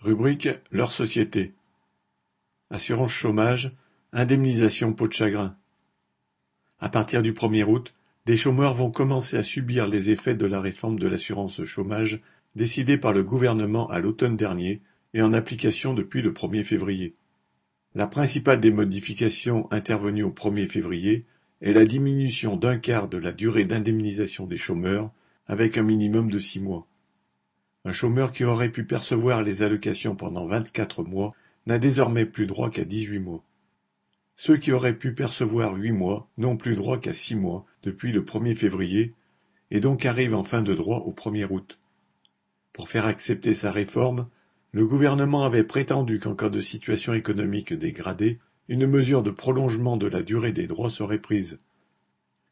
Rubrique Leur société. Assurance chômage, indemnisation peau de chagrin. À partir du 1er août, des chômeurs vont commencer à subir les effets de la réforme de l'assurance chômage décidée par le gouvernement à l'automne dernier et en application depuis le 1er février. La principale des modifications intervenues au 1er février est la diminution d'un quart de la durée d'indemnisation des chômeurs avec un minimum de six mois. Un chômeur qui aurait pu percevoir les allocations pendant vingt-quatre mois n'a désormais plus droit qu'à dix-huit mois. Ceux qui auraient pu percevoir huit mois n'ont plus droit qu'à six mois depuis le 1er février et donc arrivent en fin de droit au 1er août. Pour faire accepter sa réforme, le gouvernement avait prétendu qu'en cas de situation économique dégradée, une mesure de prolongement de la durée des droits serait prise.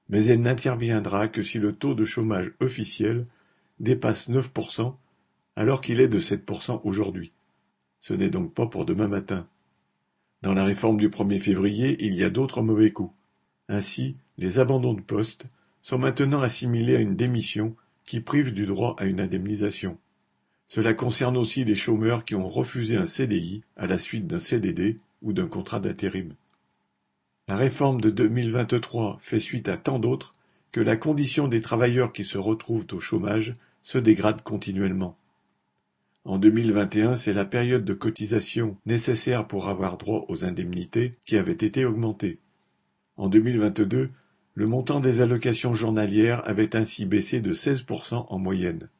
Mais elle n'interviendra que si le taux de chômage officiel dépasse 9% alors qu'il est de 7% aujourd'hui. Ce n'est donc pas pour demain matin. Dans la réforme du 1er février, il y a d'autres mauvais coups. Ainsi, les abandons de poste sont maintenant assimilés à une démission qui prive du droit à une indemnisation. Cela concerne aussi les chômeurs qui ont refusé un CDI à la suite d'un CDD ou d'un contrat d'intérim. La réforme de 2023 fait suite à tant d'autres que la condition des travailleurs qui se retrouvent au chômage se dégrade continuellement. En 2021, c'est la période de cotisation nécessaire pour avoir droit aux indemnités qui avait été augmentée. En 2022, le montant des allocations journalières avait ainsi baissé de 16% en moyenne.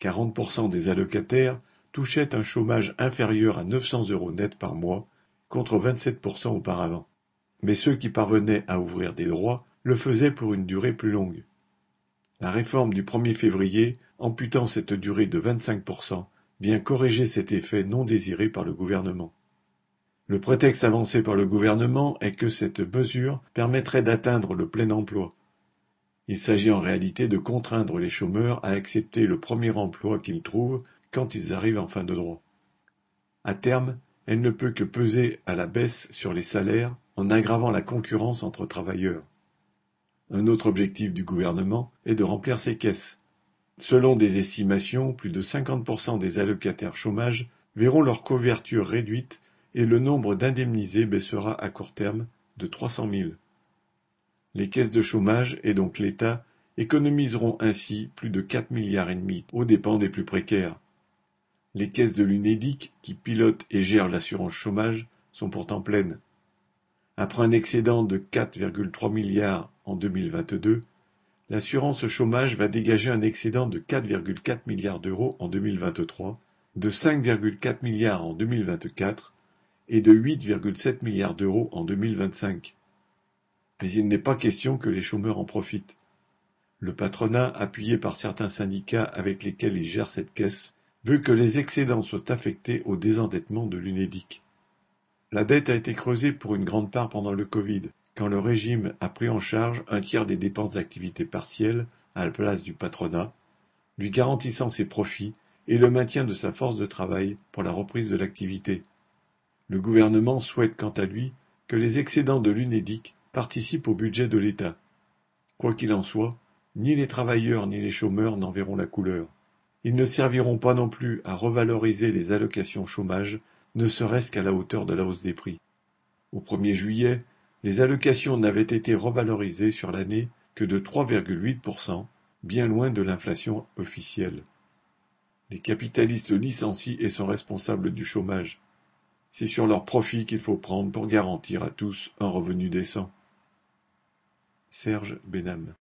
40% des allocataires touchaient un chômage inférieur à 900 euros net par mois, contre 27% auparavant. Mais ceux qui parvenaient à ouvrir des droits le faisaient pour une durée plus longue. La réforme du 1er février, amputant cette durée de 25%, vient corriger cet effet non désiré par le gouvernement. Le prétexte avancé par le gouvernement est que cette mesure permettrait d'atteindre le plein emploi. Il s'agit en réalité de contraindre les chômeurs à accepter le premier emploi qu'ils trouvent quand ils arrivent en fin de droit. À terme, elle ne peut que peser à la baisse sur les salaires en aggravant la concurrence entre travailleurs. Un autre objectif du gouvernement est de remplir ses caisses. Selon des estimations, plus de 50% des allocataires chômage verront leur couverture réduite et le nombre d'indemnisés baissera à court terme de 300 000. Les caisses de chômage, et donc l'État, économiseront ainsi plus de 4 milliards et demi aux dépens des plus précaires. Les caisses de l'UNEDIC, qui pilotent et gèrent l'assurance chômage, sont pourtant pleines. Après un excédent de 4,3 milliards en 2022, L'assurance chômage va dégager un excédent de 4,4 milliards d'euros en 2023, de 5,4 milliards en 2024 et de 8,7 milliards d'euros en 2025. Mais il n'est pas question que les chômeurs en profitent. Le patronat, appuyé par certains syndicats avec lesquels il gère cette caisse, veut que les excédents soient affectés au désendettement de l'UNEDIC. La dette a été creusée pour une grande part pendant le Covid, quand le régime a pris en charge un tiers des dépenses d'activité partielle à la place du patronat, lui garantissant ses profits et le maintien de sa force de travail pour la reprise de l'activité. Le gouvernement souhaite quant à lui que les excédents de l'UNEDIC participent au budget de l'État. Quoi qu'il en soit, ni les travailleurs ni les chômeurs n'en verront la couleur. Ils ne serviront pas non plus à revaloriser les allocations chômage, ne serait-ce qu'à la hauteur de la hausse des prix. Au 1er juillet, les allocations n'avaient été revalorisées sur l'année que de 3,8%, bien loin de l'inflation officielle. Les capitalistes licencient et sont responsables du chômage. C'est sur leurs profits qu'il faut prendre pour garantir à tous un revenu décent. Serge Benham